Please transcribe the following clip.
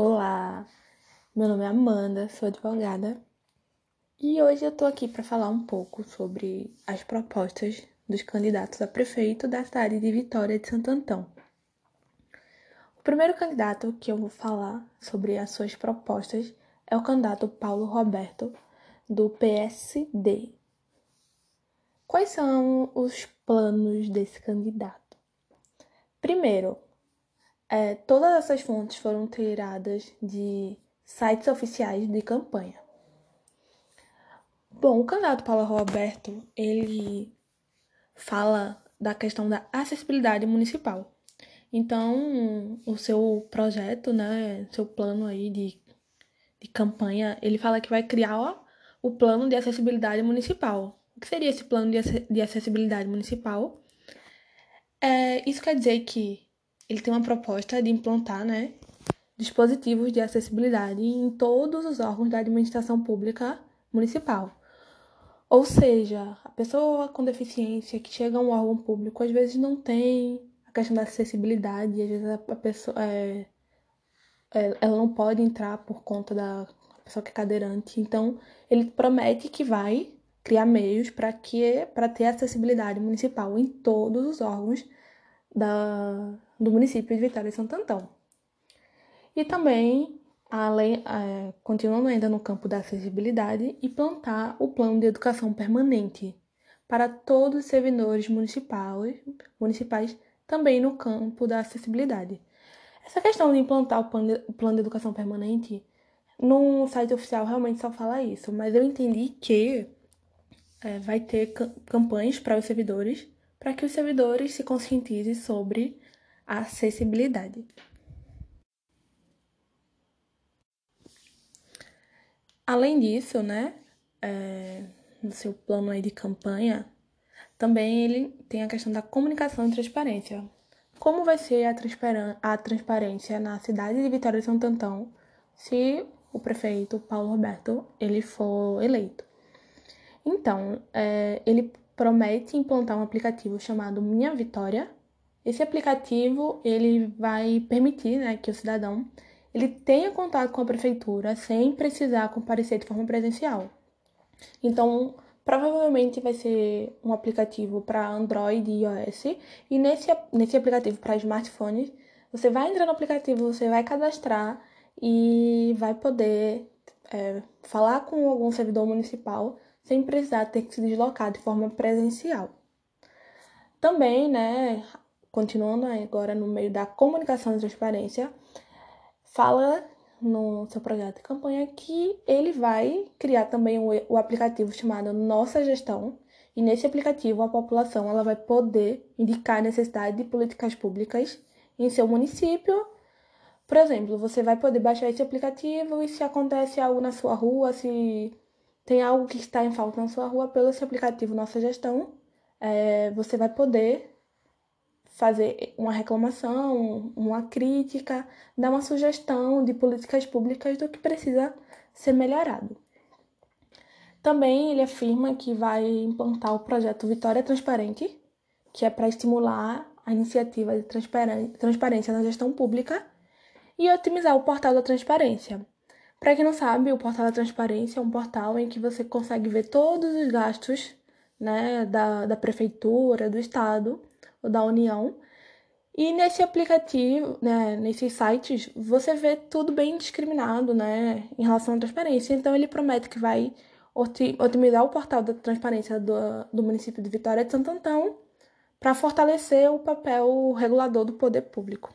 Olá, meu nome é Amanda, sou advogada e hoje eu tô aqui para falar um pouco sobre as propostas dos candidatos a prefeito da cidade de Vitória de Santo Antão. O primeiro candidato que eu vou falar sobre as suas propostas é o candidato Paulo Roberto, do PSD. Quais são os planos desse candidato? Primeiro, é, todas essas fontes foram tiradas de sites oficiais de campanha. Bom, o candidato Paulo Roberto, ele fala da questão da acessibilidade municipal. Então, o seu projeto, né, seu plano aí de, de campanha, ele fala que vai criar ó, o plano de acessibilidade municipal. O que seria esse plano de, de acessibilidade municipal? É, isso quer dizer que ele tem uma proposta de implantar, né, dispositivos de acessibilidade em todos os órgãos da administração pública municipal. Ou seja, a pessoa com deficiência que chega a um órgão público às vezes não tem a questão da acessibilidade, às vezes a pessoa é, é, ela não pode entrar por conta da pessoa que é cadeirante. Então, ele promete que vai criar meios para que para ter acessibilidade municipal em todos os órgãos da, do município de Vitória de Santo Antão. E também, além, é, continuando ainda no campo da acessibilidade, implantar o plano de educação permanente para todos os servidores municipais, municipais também no campo da acessibilidade. Essa questão de implantar o plano de, o plano de educação permanente, no site oficial realmente só fala isso, mas eu entendi que é, vai ter campanhas para os servidores para que os servidores se conscientizem sobre a acessibilidade. Além disso, né, é, no seu plano aí de campanha, também ele tem a questão da comunicação e transparência. Como vai ser a, transparência na cidade de Vitória de Santo Antão se o prefeito Paulo Roberto ele for eleito? Então, é, ele promete implantar um aplicativo chamado Minha Vitória. Esse aplicativo ele vai permitir né, que o cidadão ele tenha contato com a prefeitura sem precisar comparecer de forma presencial. Então, provavelmente vai ser um aplicativo para Android e iOS. E nesse, nesse aplicativo para smartphones, você vai entrar no aplicativo, você vai cadastrar e vai poder é, falar com algum servidor municipal sem precisar ter que se deslocar de forma presencial. Também, né, continuando agora no meio da comunicação e transparência, fala no seu projeto de campanha que ele vai criar também o, aplicativo chamado Nossa Gestão, e nesse aplicativo a população ela vai poder indicar a necessidade de políticas públicas em seu município. Por exemplo, você vai poder baixar esse aplicativo e se acontece algo na sua rua, se tem algo que está em falta na sua rua, pelo seu aplicativo Nossa Gestão, é, você vai poder fazer uma reclamação, uma crítica, dar uma sugestão de políticas públicas do que precisa ser melhorado. Também ele afirma que vai implantar o projeto Vitória Transparente, que é para estimular a iniciativa de transparência na gestão pública e otimizar o portal da transparência, para quem não sabe, o portal da transparência é um portal em que você consegue ver todos os gastos né, da, da prefeitura, do estado ou da União. E nesse aplicativo, né, nesses sites, você vê tudo bem discriminado né, em relação à transparência. Então, ele promete que vai otimizar o portal da transparência do, do município de Vitória de Santo Antão para fortalecer o papel regulador do poder público.